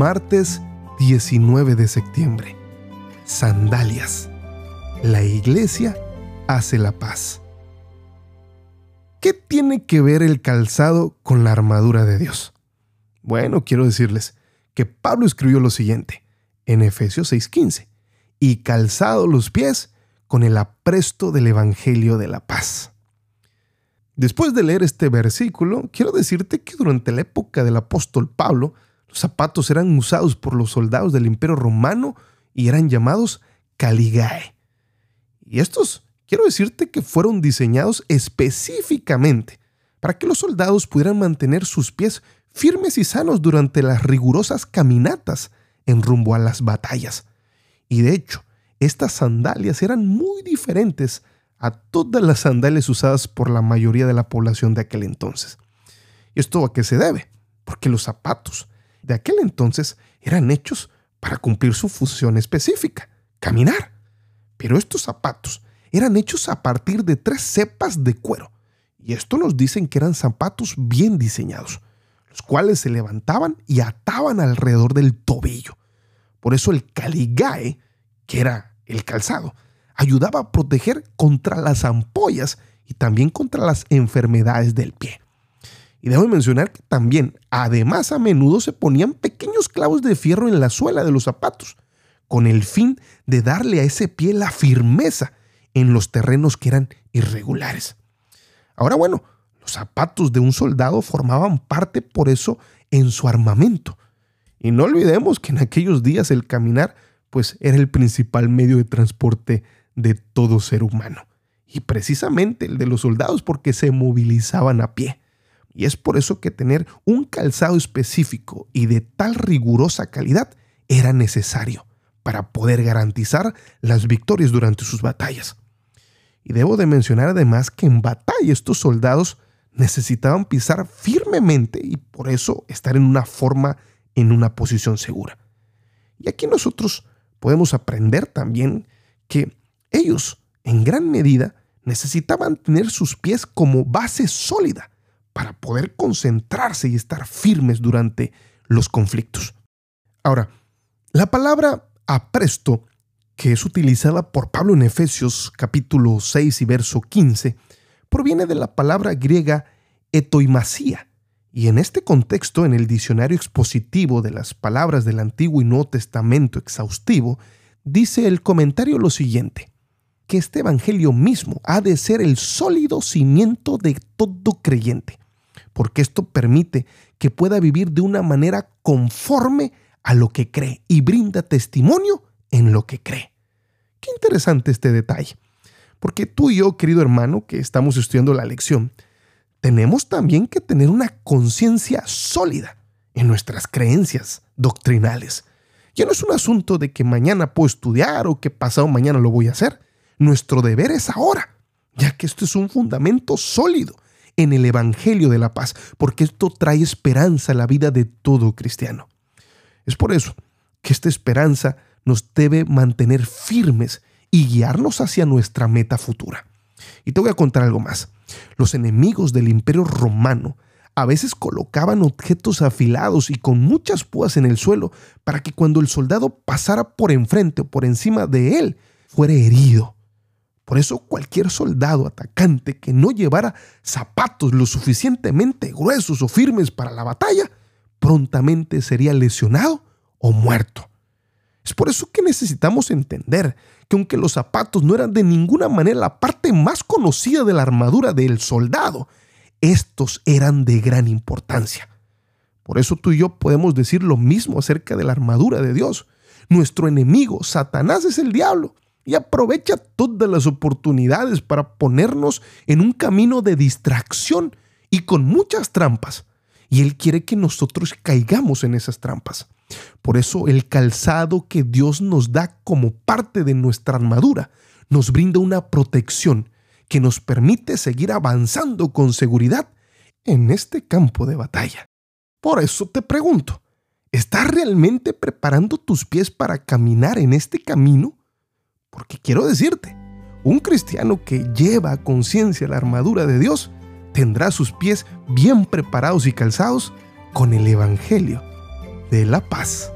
Martes 19 de septiembre. Sandalias. La iglesia hace la paz. ¿Qué tiene que ver el calzado con la armadura de Dios? Bueno, quiero decirles que Pablo escribió lo siguiente en Efesios 6:15, y calzado los pies con el apresto del Evangelio de la paz. Después de leer este versículo, quiero decirte que durante la época del apóstol Pablo, los zapatos eran usados por los soldados del imperio romano y eran llamados caligae. Y estos, quiero decirte que fueron diseñados específicamente para que los soldados pudieran mantener sus pies firmes y sanos durante las rigurosas caminatas en rumbo a las batallas. Y de hecho, estas sandalias eran muy diferentes a todas las sandalias usadas por la mayoría de la población de aquel entonces. ¿Y esto a qué se debe? Porque los zapatos de aquel entonces eran hechos para cumplir su función específica, caminar. Pero estos zapatos eran hechos a partir de tres cepas de cuero. Y esto nos dicen que eran zapatos bien diseñados, los cuales se levantaban y ataban alrededor del tobillo. Por eso el caligae, que era el calzado, ayudaba a proteger contra las ampollas y también contra las enfermedades del pie. Y debo mencionar que también, además, a menudo se ponían pequeños clavos de fierro en la suela de los zapatos, con el fin de darle a ese pie la firmeza en los terrenos que eran irregulares. Ahora bueno, los zapatos de un soldado formaban parte por eso en su armamento. Y no olvidemos que en aquellos días el caminar pues era el principal medio de transporte de todo ser humano. Y precisamente el de los soldados porque se movilizaban a pie. Y es por eso que tener un calzado específico y de tal rigurosa calidad era necesario para poder garantizar las victorias durante sus batallas. Y debo de mencionar además que en batalla estos soldados necesitaban pisar firmemente y por eso estar en una forma, en una posición segura. Y aquí nosotros podemos aprender también que ellos, en gran medida, necesitaban tener sus pies como base sólida para poder concentrarse y estar firmes durante los conflictos. Ahora, la palabra apresto, que es utilizada por Pablo en Efesios capítulo 6 y verso 15, proviene de la palabra griega etoimasía, y en este contexto, en el diccionario expositivo de las palabras del Antiguo y Nuevo Testamento exhaustivo, dice el comentario lo siguiente que este Evangelio mismo ha de ser el sólido cimiento de todo creyente, porque esto permite que pueda vivir de una manera conforme a lo que cree y brinda testimonio en lo que cree. Qué interesante este detalle, porque tú y yo, querido hermano, que estamos estudiando la lección, tenemos también que tener una conciencia sólida en nuestras creencias doctrinales. Ya no es un asunto de que mañana puedo estudiar o que pasado mañana lo voy a hacer. Nuestro deber es ahora, ya que esto es un fundamento sólido en el Evangelio de la paz, porque esto trae esperanza a la vida de todo cristiano. Es por eso que esta esperanza nos debe mantener firmes y guiarnos hacia nuestra meta futura. Y te voy a contar algo más. Los enemigos del imperio romano a veces colocaban objetos afilados y con muchas púas en el suelo para que cuando el soldado pasara por enfrente o por encima de él, fuera herido. Por eso cualquier soldado atacante que no llevara zapatos lo suficientemente gruesos o firmes para la batalla, prontamente sería lesionado o muerto. Es por eso que necesitamos entender que aunque los zapatos no eran de ninguna manera la parte más conocida de la armadura del soldado, estos eran de gran importancia. Por eso tú y yo podemos decir lo mismo acerca de la armadura de Dios. Nuestro enemigo, Satanás, es el diablo y aprovecha todas las oportunidades para ponernos en un camino de distracción y con muchas trampas. Y Él quiere que nosotros caigamos en esas trampas. Por eso el calzado que Dios nos da como parte de nuestra armadura nos brinda una protección que nos permite seguir avanzando con seguridad en este campo de batalla. Por eso te pregunto, ¿estás realmente preparando tus pies para caminar en este camino? Porque quiero decirte, un cristiano que lleva a conciencia la armadura de Dios tendrá sus pies bien preparados y calzados con el Evangelio de la paz.